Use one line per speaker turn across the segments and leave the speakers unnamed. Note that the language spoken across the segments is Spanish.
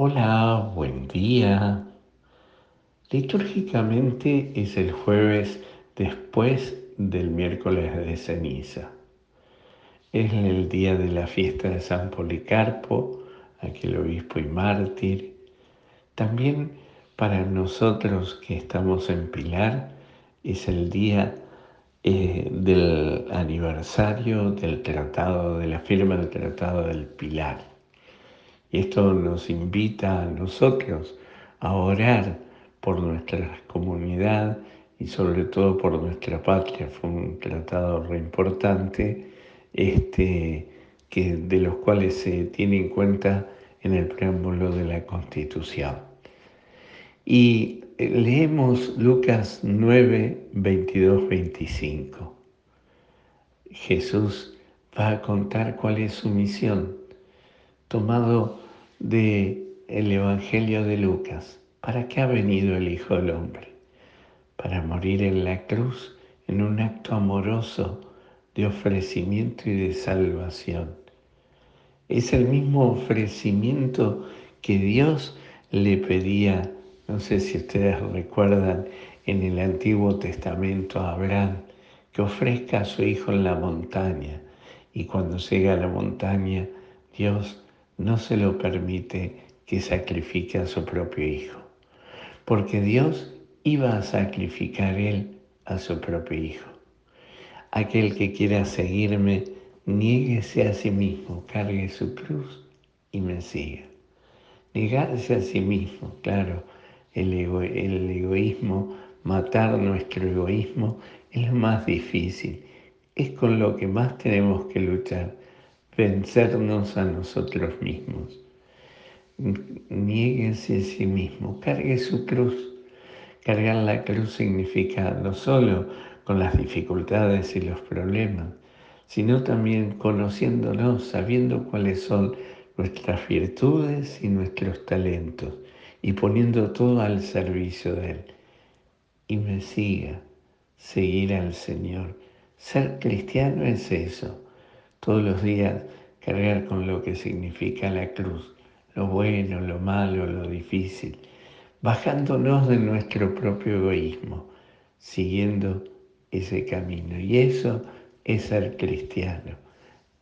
Hola, buen día. Litúrgicamente es el jueves después del miércoles de ceniza. Es el día de la fiesta de San Policarpo, aquel obispo y mártir. También para nosotros que estamos en Pilar es el día eh, del aniversario del tratado, de la firma del tratado del Pilar. Y esto nos invita a nosotros a orar por nuestra comunidad y sobre todo por nuestra patria. Fue un tratado re importante este, que, de los cuales se tiene en cuenta en el preámbulo de la Constitución. Y eh, leemos Lucas 9, 22, 25. Jesús va a contar cuál es su misión tomado del el Evangelio de Lucas. ¿Para qué ha venido el Hijo del Hombre? Para morir en la cruz en un acto amoroso de ofrecimiento y de salvación. Es el mismo ofrecimiento que Dios le pedía, no sé si ustedes recuerdan, en el Antiguo Testamento a Abraham, que ofrezca a su hijo en la montaña. Y cuando llega a la montaña, Dios no se lo permite que sacrifique a su propio hijo, porque Dios iba a sacrificar él a su propio hijo. Aquel que quiera seguirme, niéguese a sí mismo, cargue su cruz y me siga. Negarse a sí mismo, claro, el, el egoísmo, matar nuestro egoísmo es lo más difícil, es con lo que más tenemos que luchar vencernos a nosotros mismos. Niéguese a sí mismo, cargue su cruz. Cargar la cruz significa no solo con las dificultades y los problemas, sino también conociéndonos, sabiendo cuáles son nuestras virtudes y nuestros talentos y poniendo todo al servicio de Él. Y me siga, seguir al Señor. Ser cristiano es eso todos los días cargar con lo que significa la cruz, lo bueno, lo malo, lo difícil, bajándonos de nuestro propio egoísmo, siguiendo ese camino. Y eso es ser cristiano,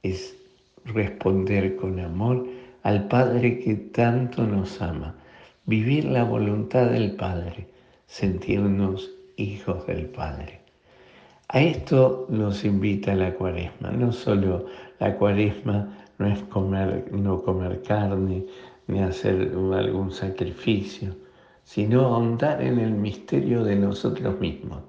es responder con amor al Padre que tanto nos ama, vivir la voluntad del Padre, sentirnos hijos del Padre. A esto nos invita la cuaresma, no solo la cuaresma no es comer, no comer carne ni hacer algún sacrificio, sino ahondar en el misterio de nosotros mismos,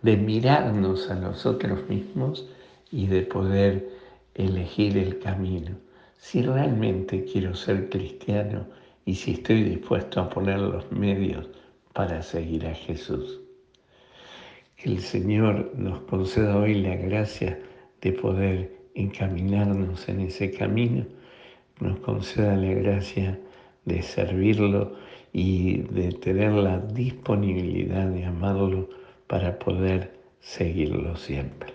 de mirarnos a nosotros mismos y de poder elegir el camino. Si realmente quiero ser cristiano y si estoy dispuesto a poner los medios para seguir a Jesús. Que el Señor nos conceda hoy la gracia de poder encaminarnos en ese camino, nos conceda la gracia de servirlo y de tener la disponibilidad de amarlo para poder seguirlo siempre.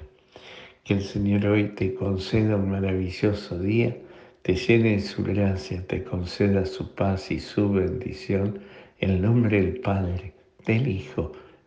Que el Señor hoy te conceda un maravilloso día, te llene de su gracia, te conceda su paz y su bendición, en el nombre del Padre, del Hijo,